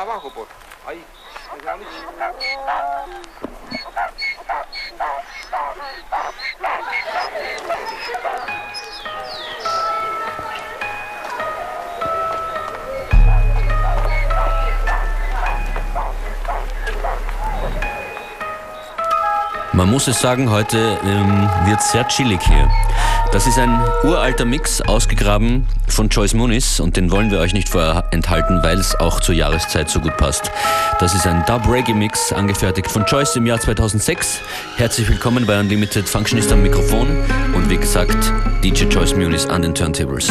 abajo, por Man muss es sagen, heute ähm, wird sehr chillig hier. Das ist ein uralter Mix, ausgegraben von Joyce Muniz und den wollen wir euch nicht vorenthalten, weil es auch zur Jahreszeit so gut passt. Das ist ein Dub Reggae Mix, angefertigt von Joyce im Jahr 2006. Herzlich willkommen bei Unlimited Functionist am Mikrofon und wie gesagt, DJ Joyce Muniz an den Turntables.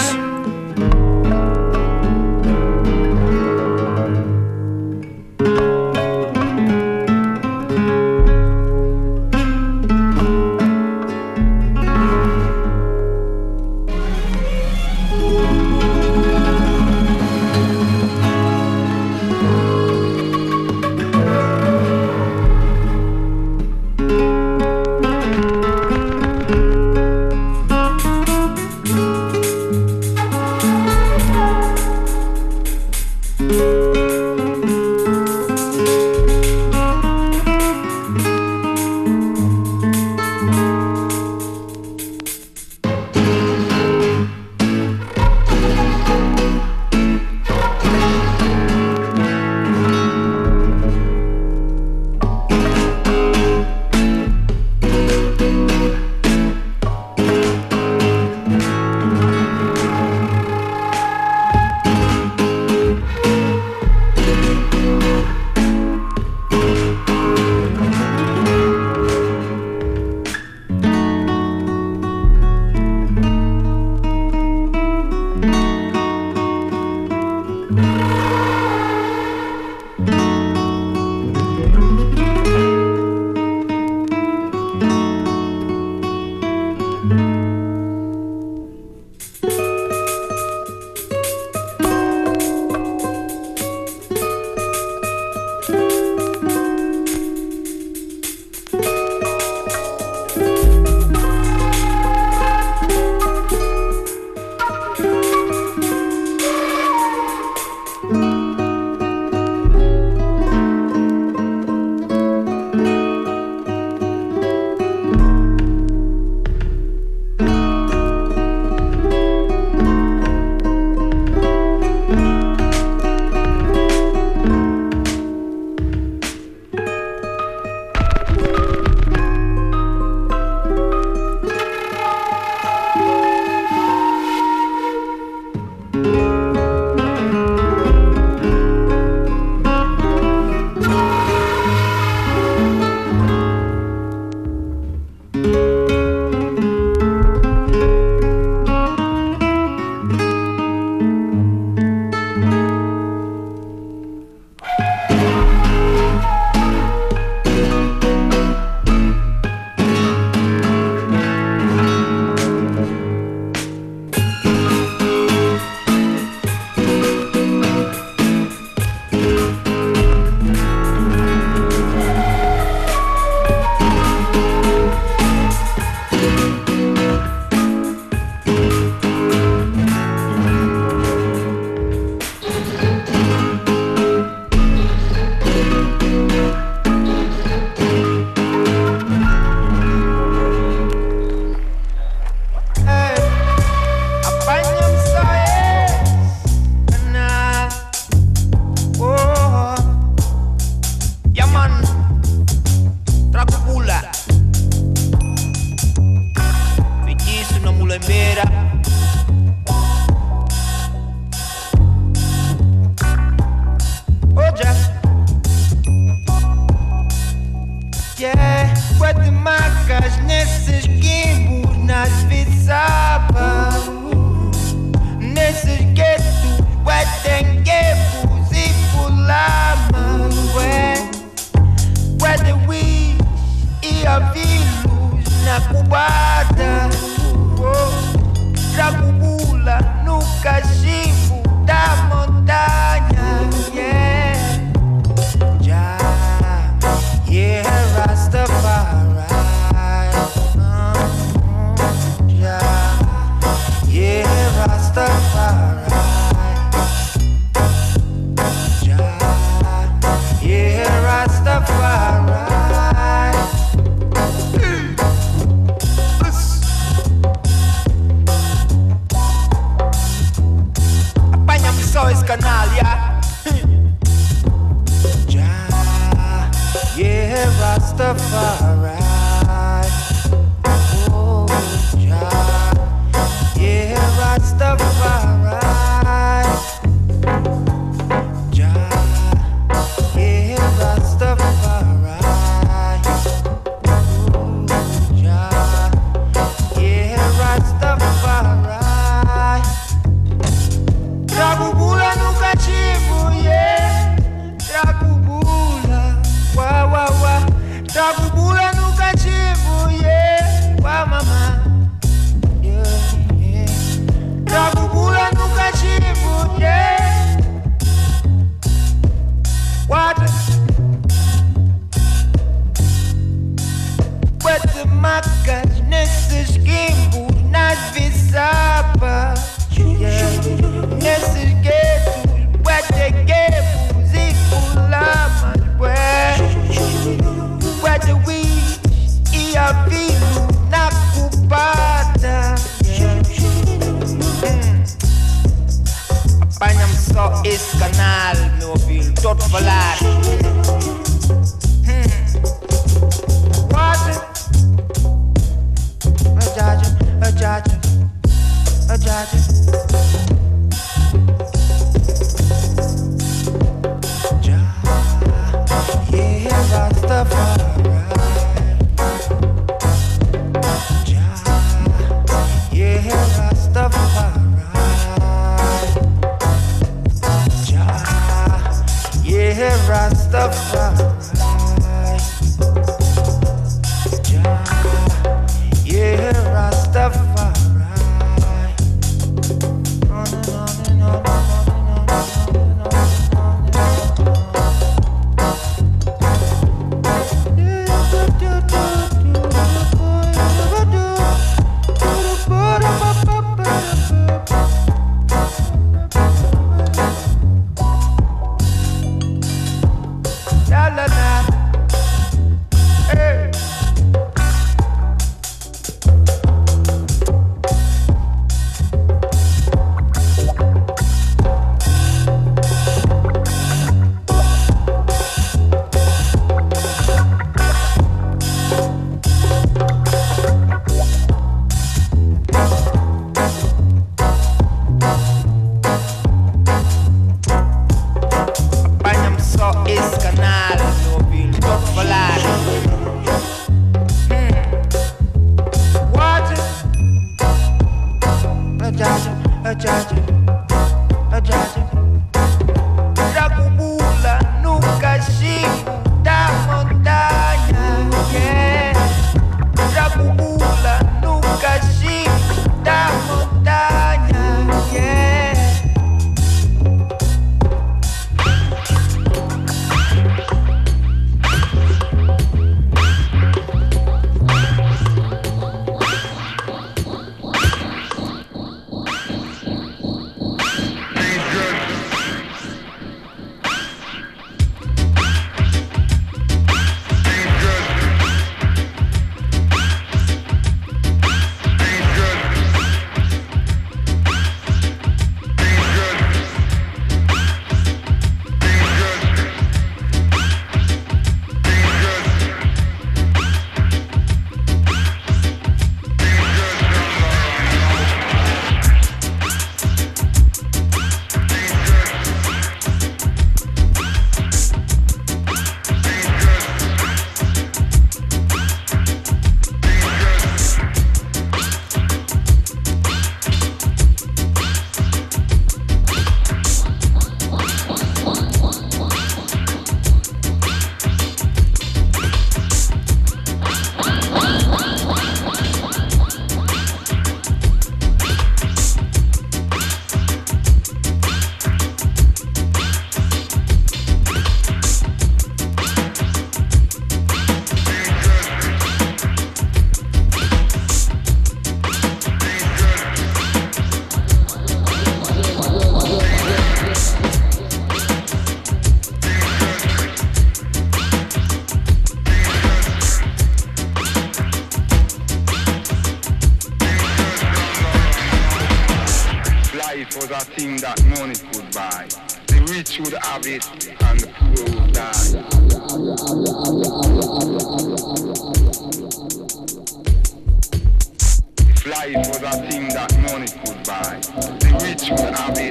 The rich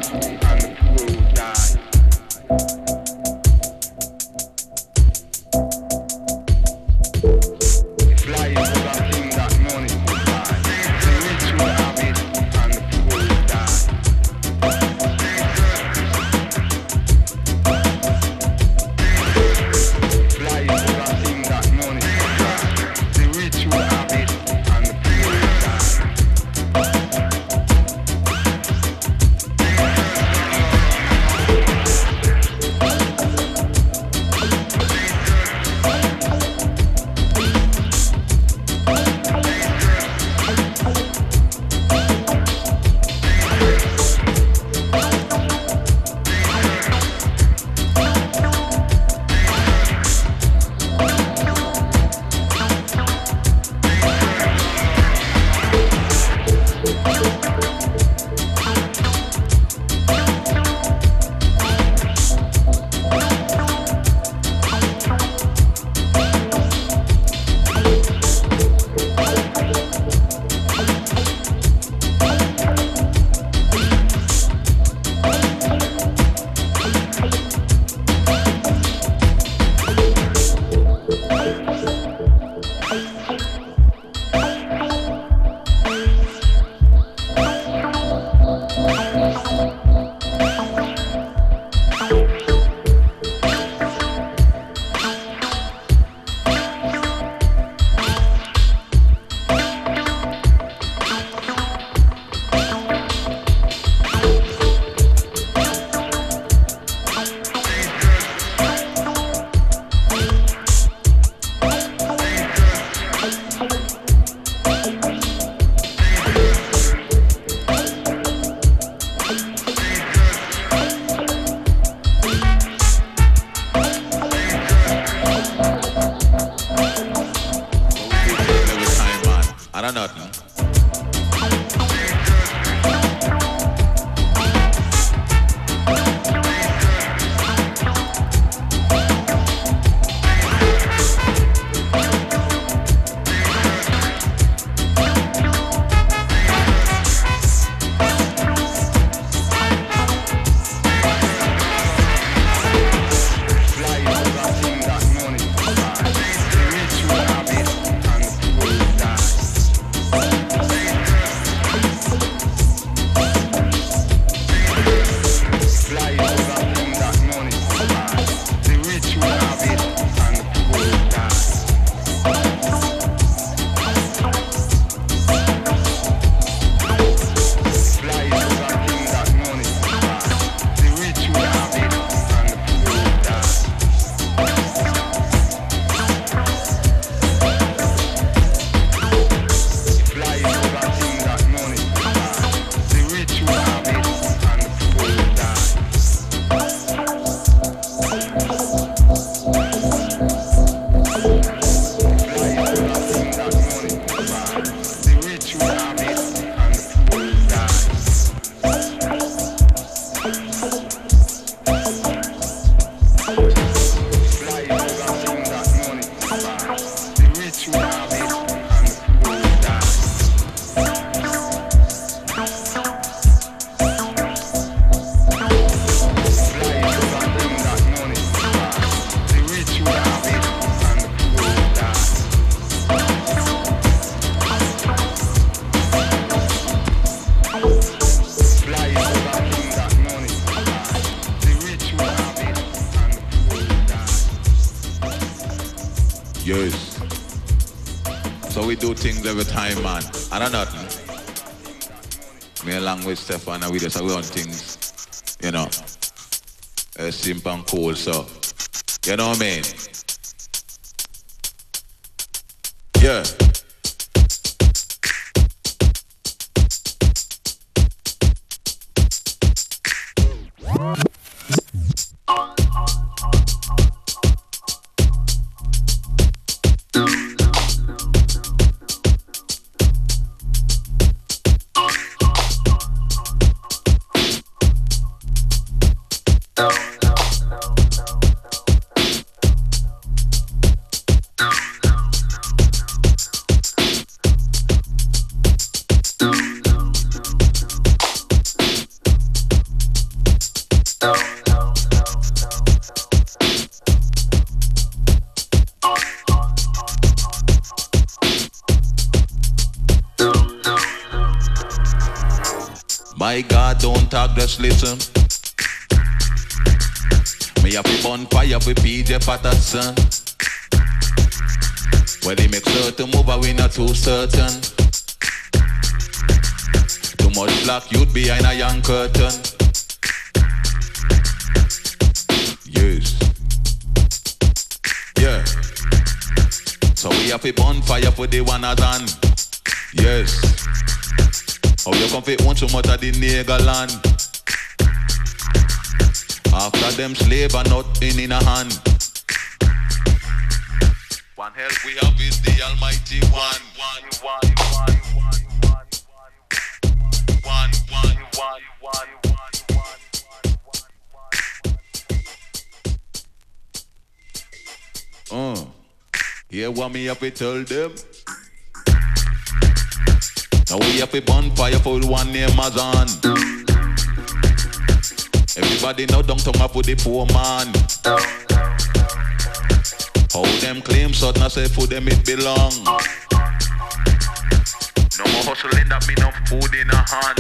Stefan and we just run things, you know, uh, simple and cool. So, you know what I mean? Don't talk, just listen. Me have a bonfire for PJ Patterson. Well, they make certain move, but we not too certain. Too much black youth behind a young curtain. Yes. Yeah. So we have a bonfire for the one on. Yes. How you come fi own so much of the nigger land? After them slave are not in in a hand. One help we have is the Almighty One. One, one, one, one, one, one, one, one, one, one. Uh, hear what me have to tell them? Now we have a bonfire for one named Mazan. Everybody know don't talk about the poor man. How them claim so now say for them it belong. No more hustling that me no food in a hand.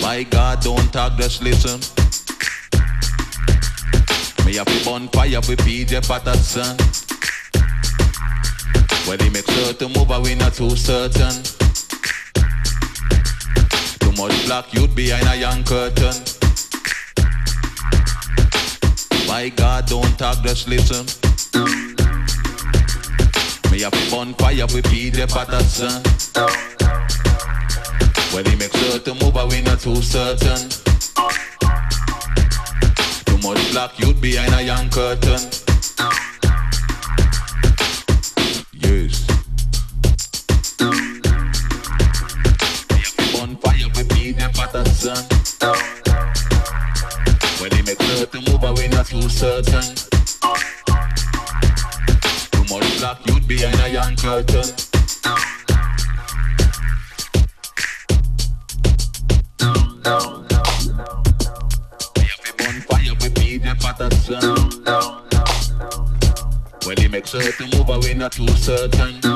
My God, don't talk, just listen. Me have a bonfire for PJ Patterson. When they make sure to move, but we not too certain. Too much black youth behind a young curtain. My God, don't talk, just listen. Me have a bonfire with PJ Patterson. When they make sure to move, but we not too certain. Too much black youth behind a young curtain. Patterson. When he make certain move, we not too certain.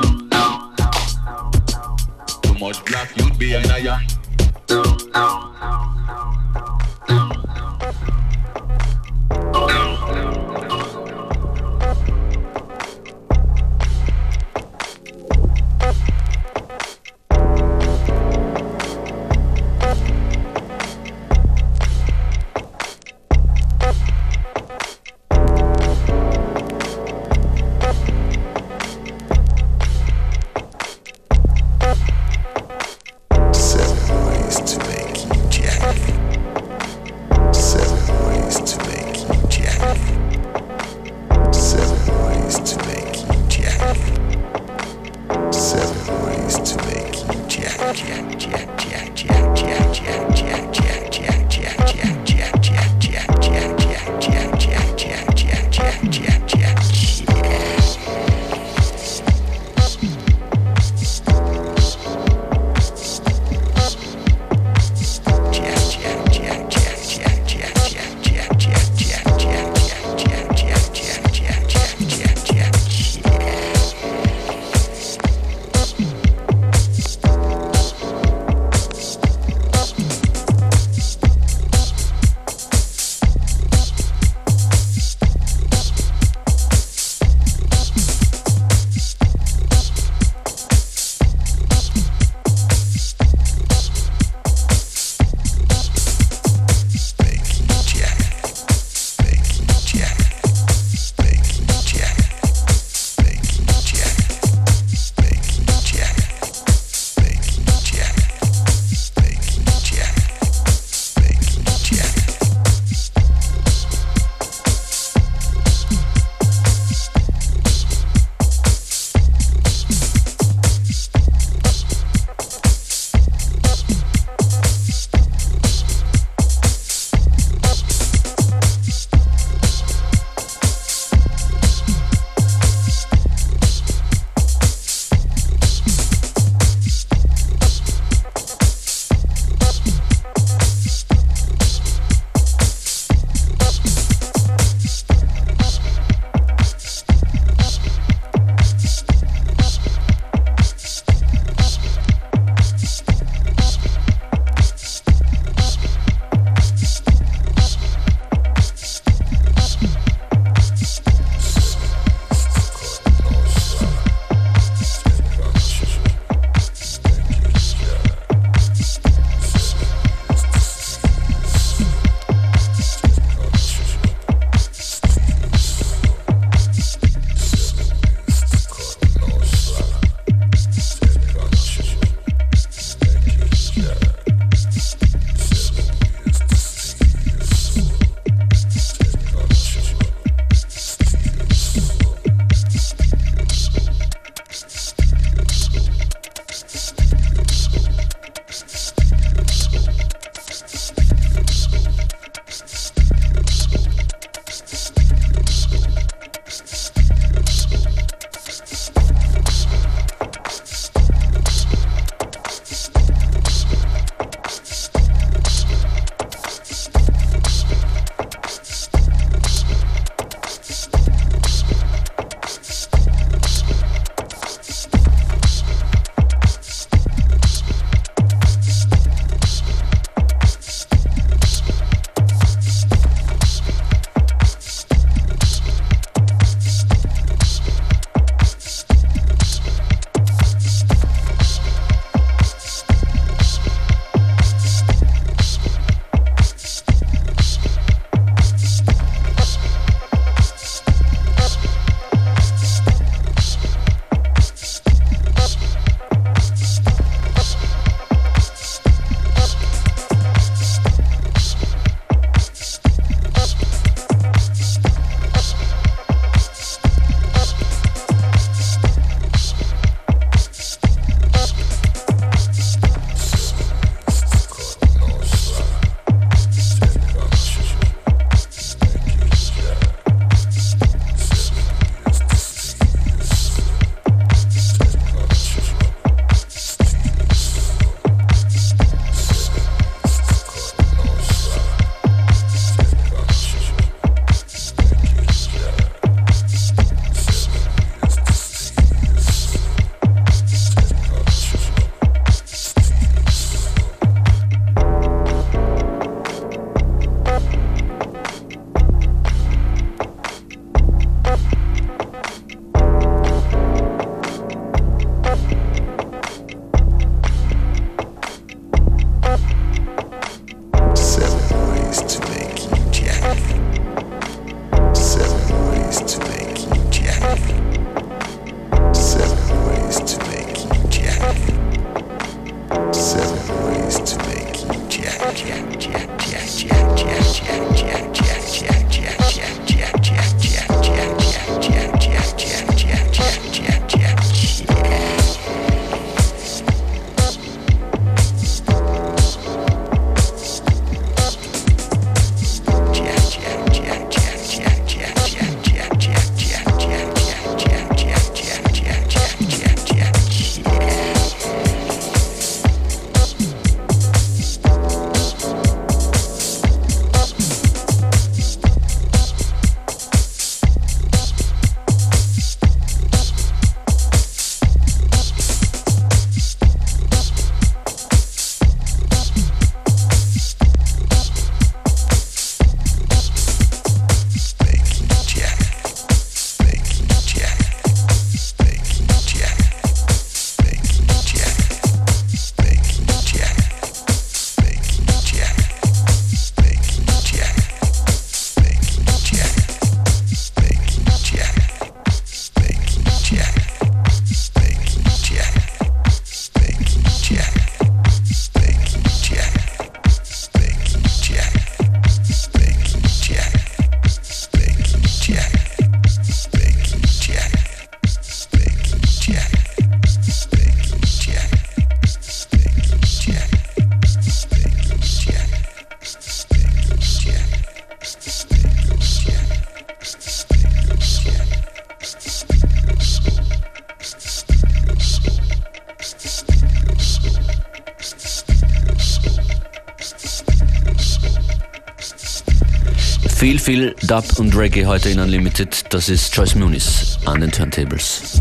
Viel, Dub und Reggae heute in Unlimited. Das ist Joyce Muniz an den Turntables.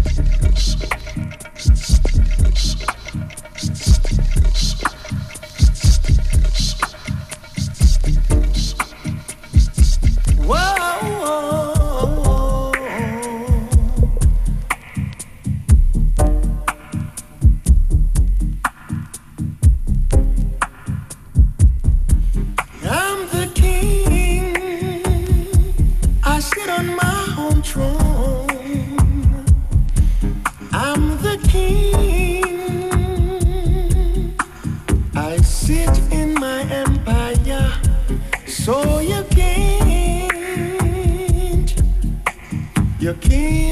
So you can't, you can't.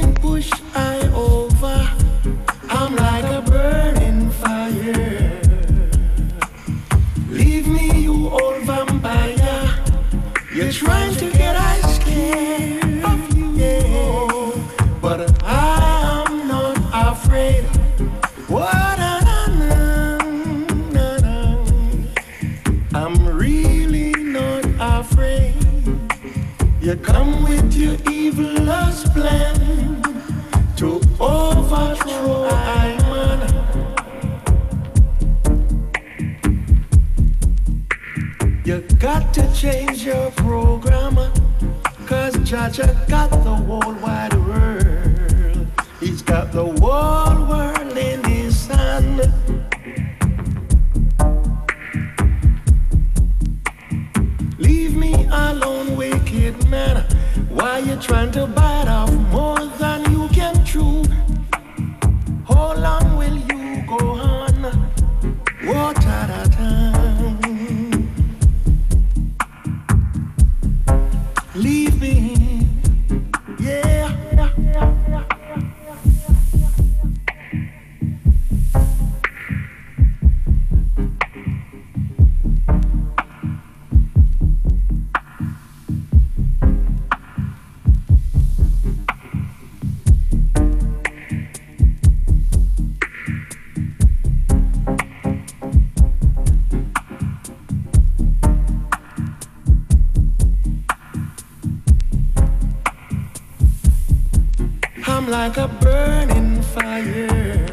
Like a burning fire.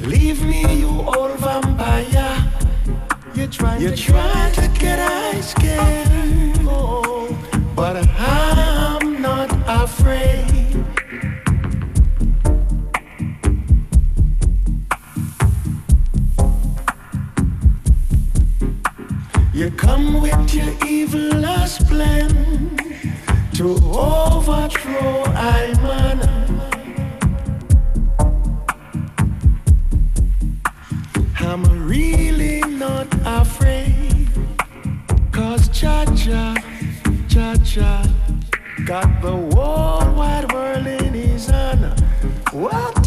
Leave me, you old vampire. You try, you try to get ice scared, oh, but I'm not afraid. You come with your evil last plan to overthrow I man. I'm really not afraid, cause Jah Jah, Jah Jah got the whole wide world in his hand. What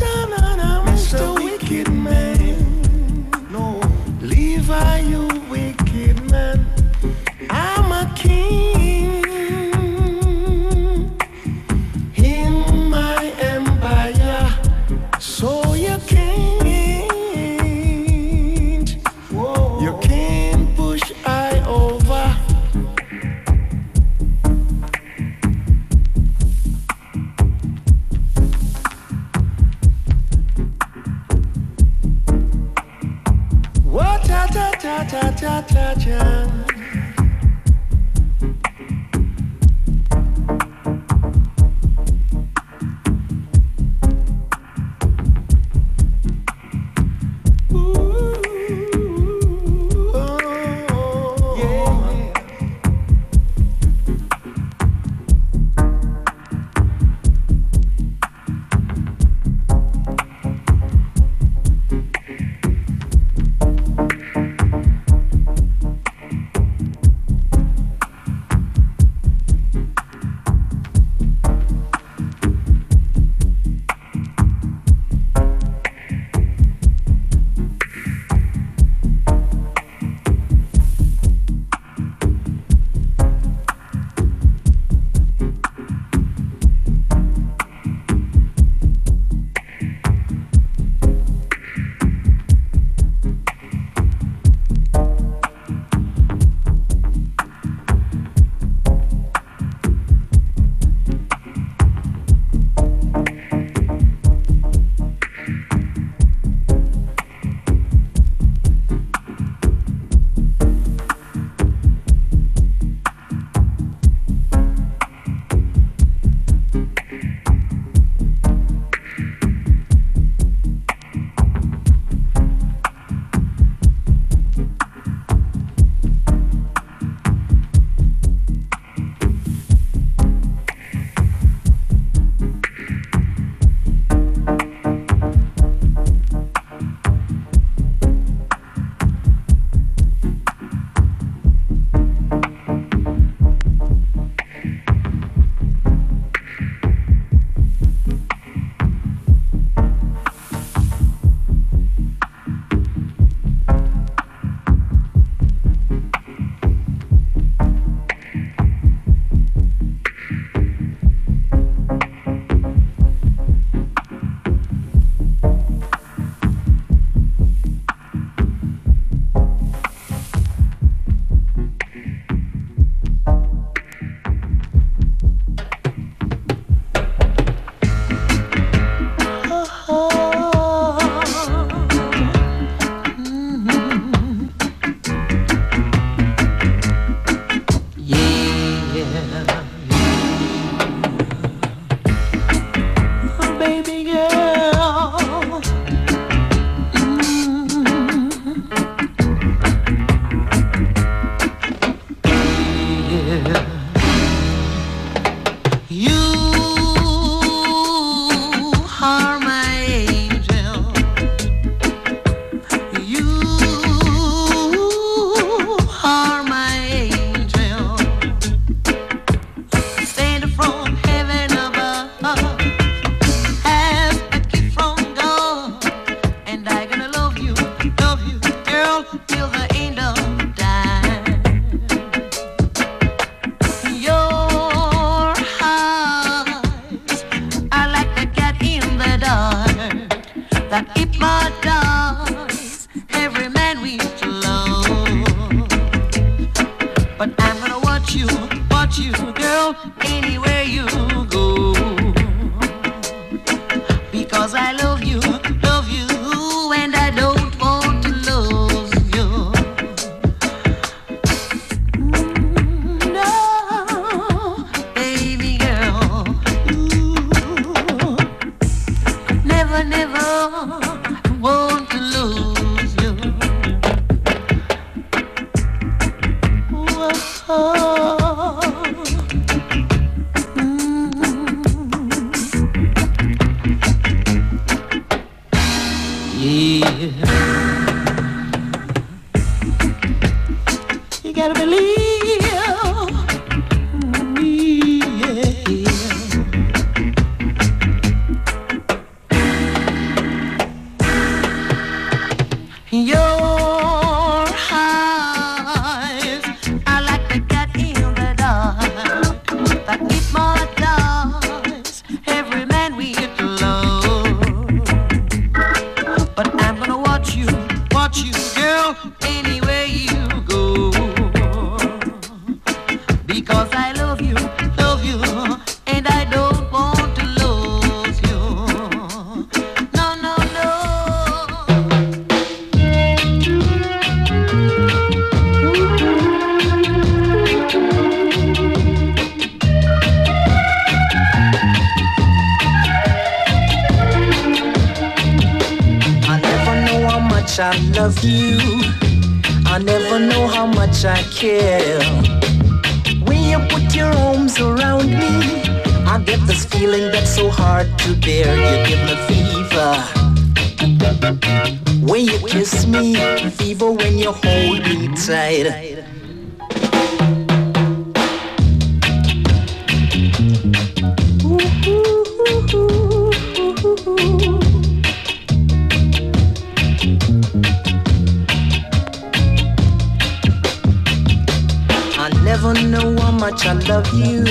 I never know how much I love you.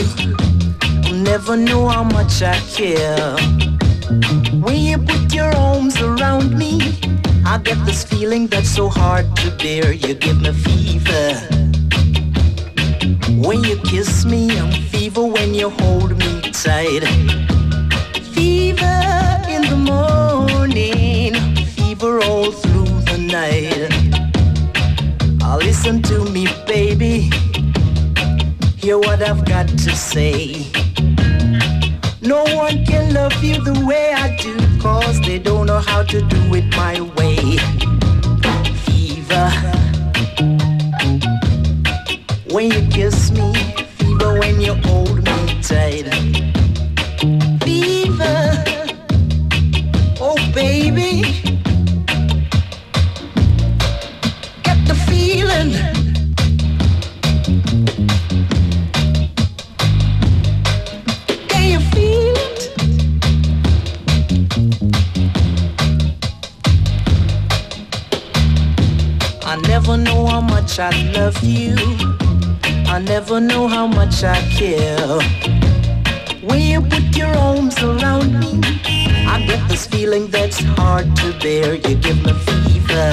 Never knew how much I care. When you put your arms around me, I get this feeling that's so hard to bear. You give me fever. When you kiss me, I'm fever when you hold me tight. Fever the morning, fever all through the night. Oh, listen to me, baby. Hear what I've got to say. No one can love you the way I do, cause they don't know how to do it my way. Fever. When you kiss me, fever when you hold me tight. I love you. I never know how much I care. When you put your arms around me, I get this feeling that's hard to bear. You give me fever.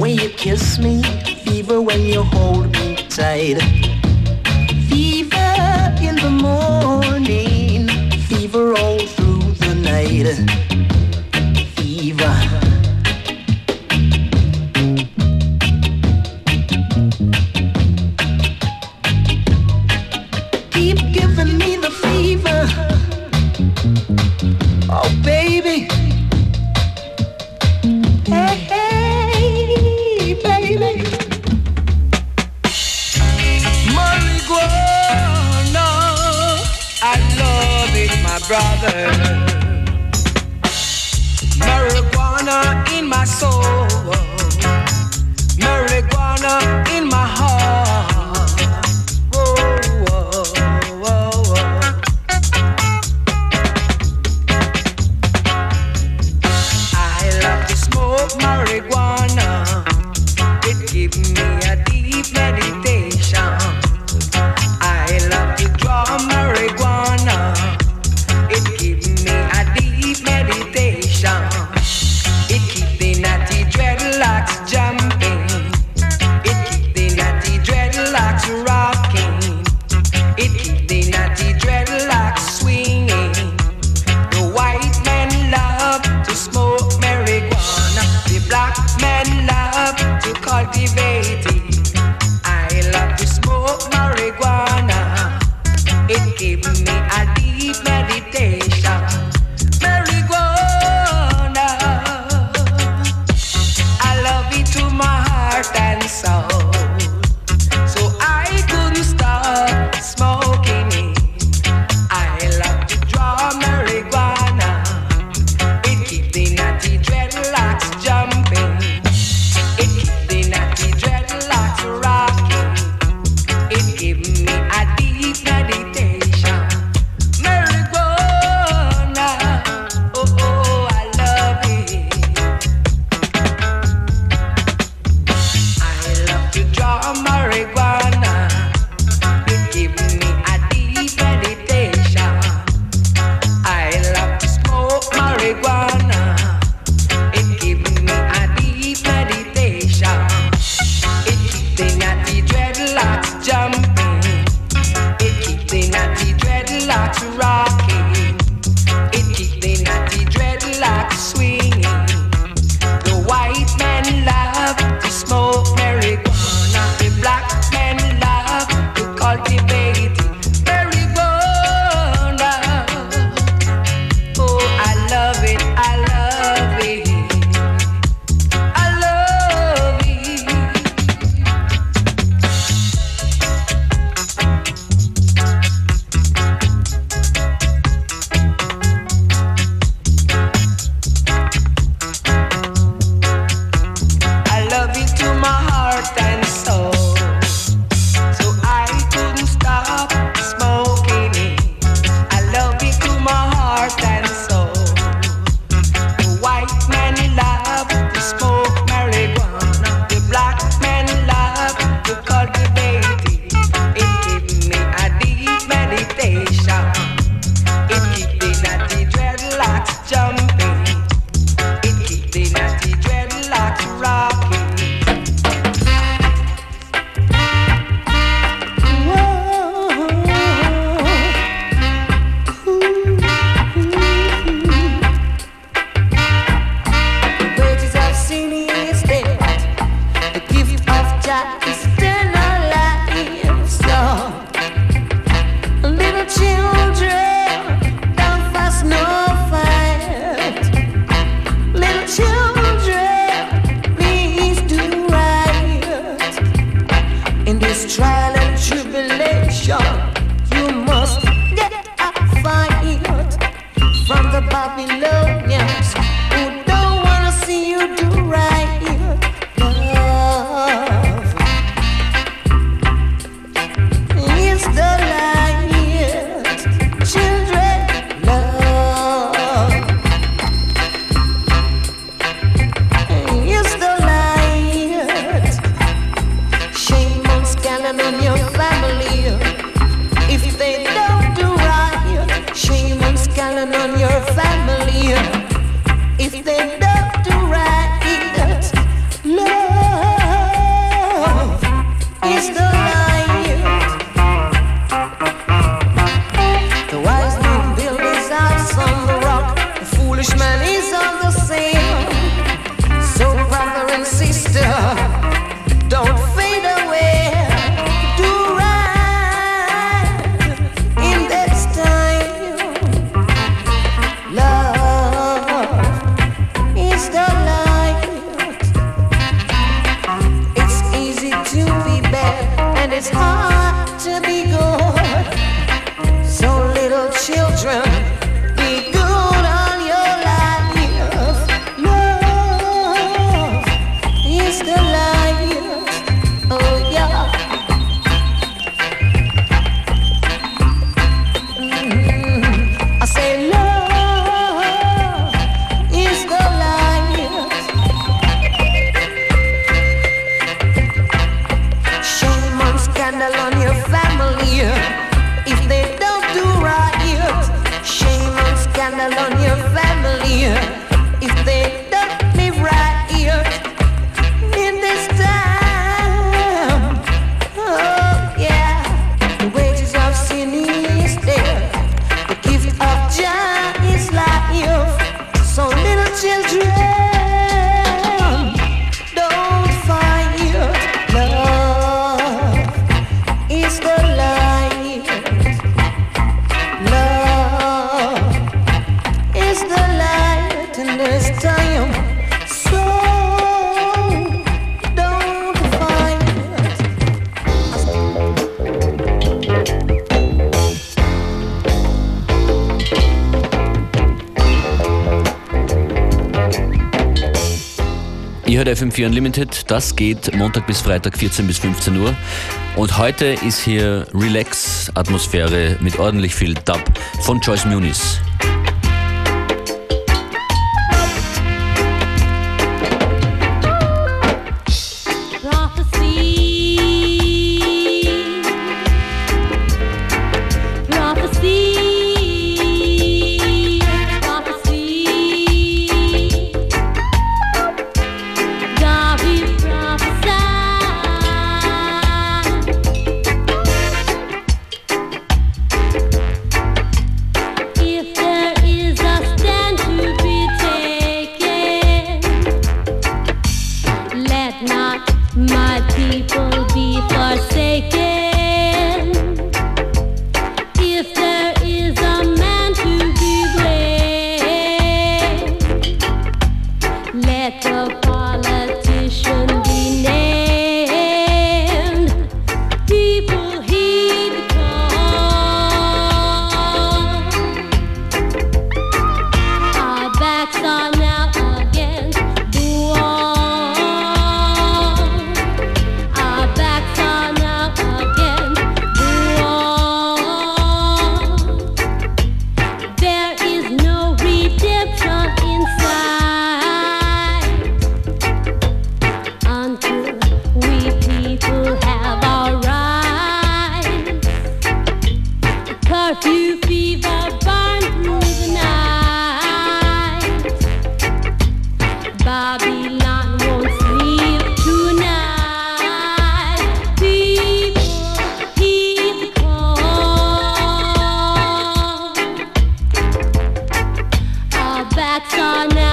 When you kiss me, fever when you hold me tight. FM4 Unlimited. Das geht Montag bis Freitag 14 bis 15 Uhr. Und heute ist hier Relax-Atmosphäre mit ordentlich viel Dub von Joyce Muniz. That's all.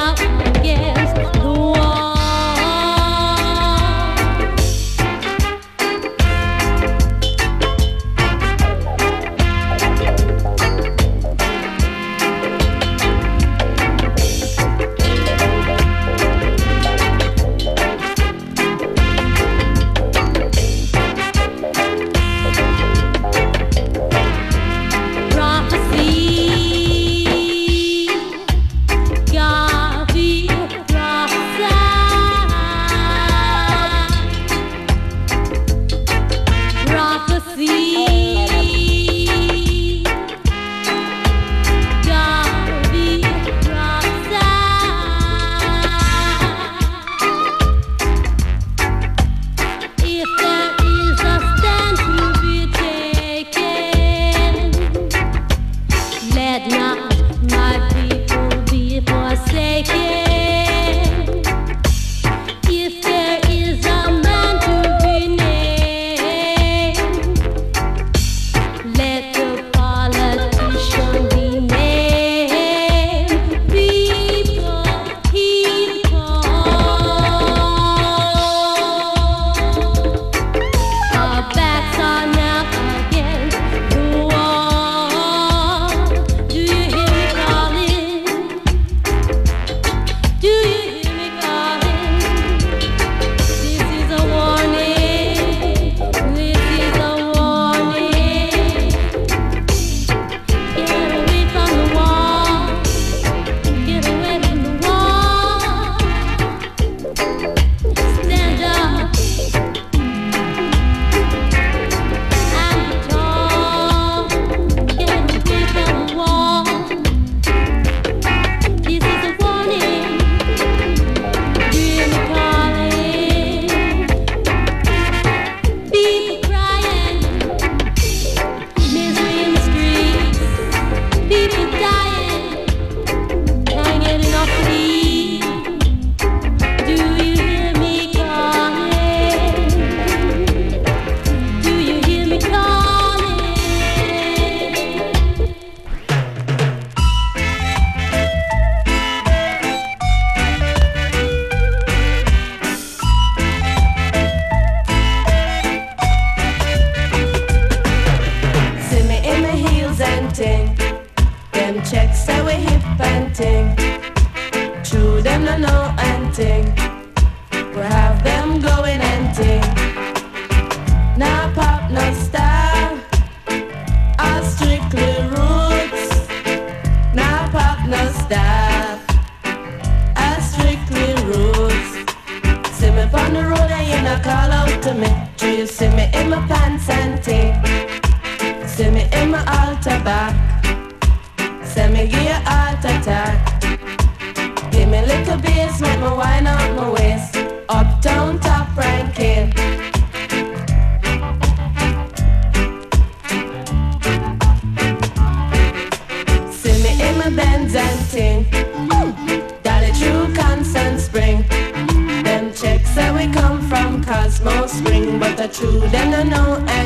The true them no know eh?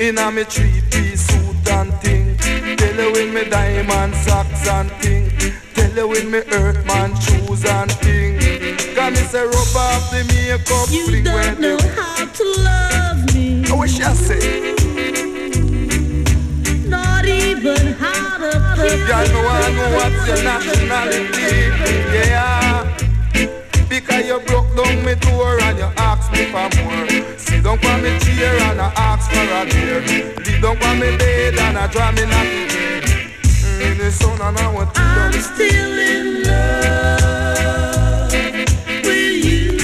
In a me three piece suit and thing. Tell you when me diamond socks and thing. Tell you when me earthman shoes and thing. Got me say rub off the makeup You fling don't know the how to love me. I wish I say. Not even how to feel. Girl, me wanna know what's your nationality, yeah. Because you broke down me door and you asked me for more. Sit down for me chair and I ask for a beer. Leave down for me bed and I draw me. Mm, in the sun and I want to I'm still in love with you,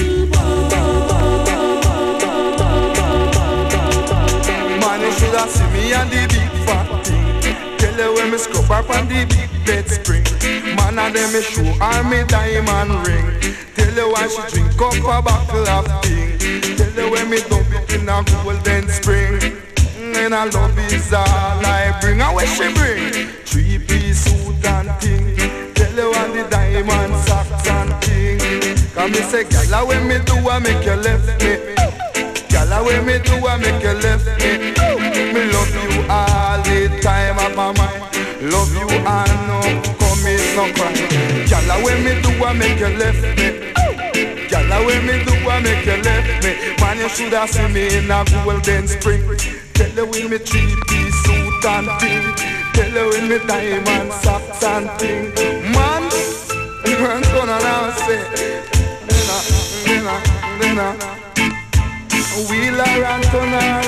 Man, you should have seen me and the big fat thing. Tell you when me scrub up on the big bed spring. Man, and then me show her me diamond ring. Tell you why she drink up a bottle of thing. When me dump it in a golden spring. And I love is all I bring. And what she bring? Three piece suit and thing. Tell you want the diamond socks and thing. Come me say, gyal, when me do, I make you left me. Gyal, when me do, I make you left me. Me love you all the time of my mind. Love you and no commit no crime. Gyal, when me do, I make you left me. Gyal, when me do, I make you left me. Man, you should have seen me in a golden spring. Tell you with me three piece suit and thing. Tell you with me diamond socks and thing. Man, man, gonna now say, Nina, Nina, Nina. Wheeler and Turner.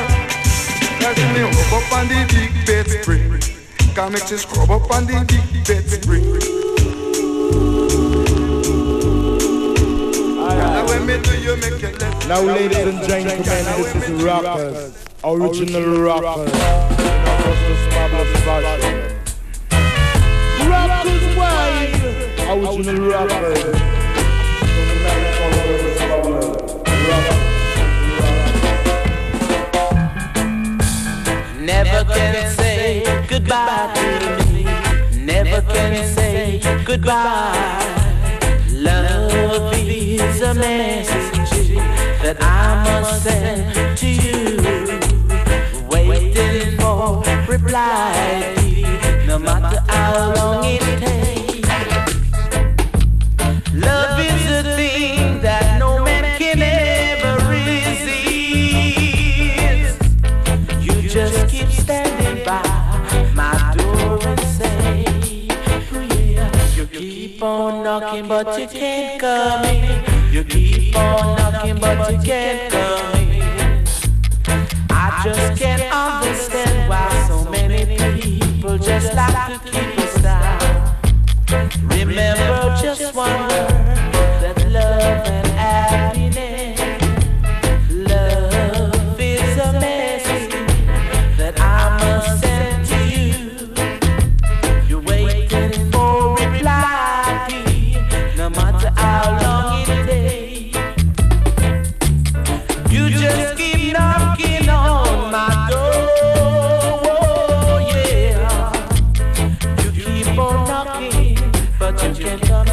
That's me up up on the big bed spring. Can make you scrub up on the big bed spring. Now, ladies and gentlemen, this is Rockers, original Rockers. In a Christmas marvelous fashion. Rockers wine, original Rockers. Tonight, followers, followers, Rockers. Never can say goodbye to me. Never can say goodbye. Love is a message that I must send to you. Waiting for reply, no matter how long it takes. Love is a thing knocking, but you can't come in. You keep on knocking, but you can't come in. I just can't understand why so many people just like to keep us down. Remember. time.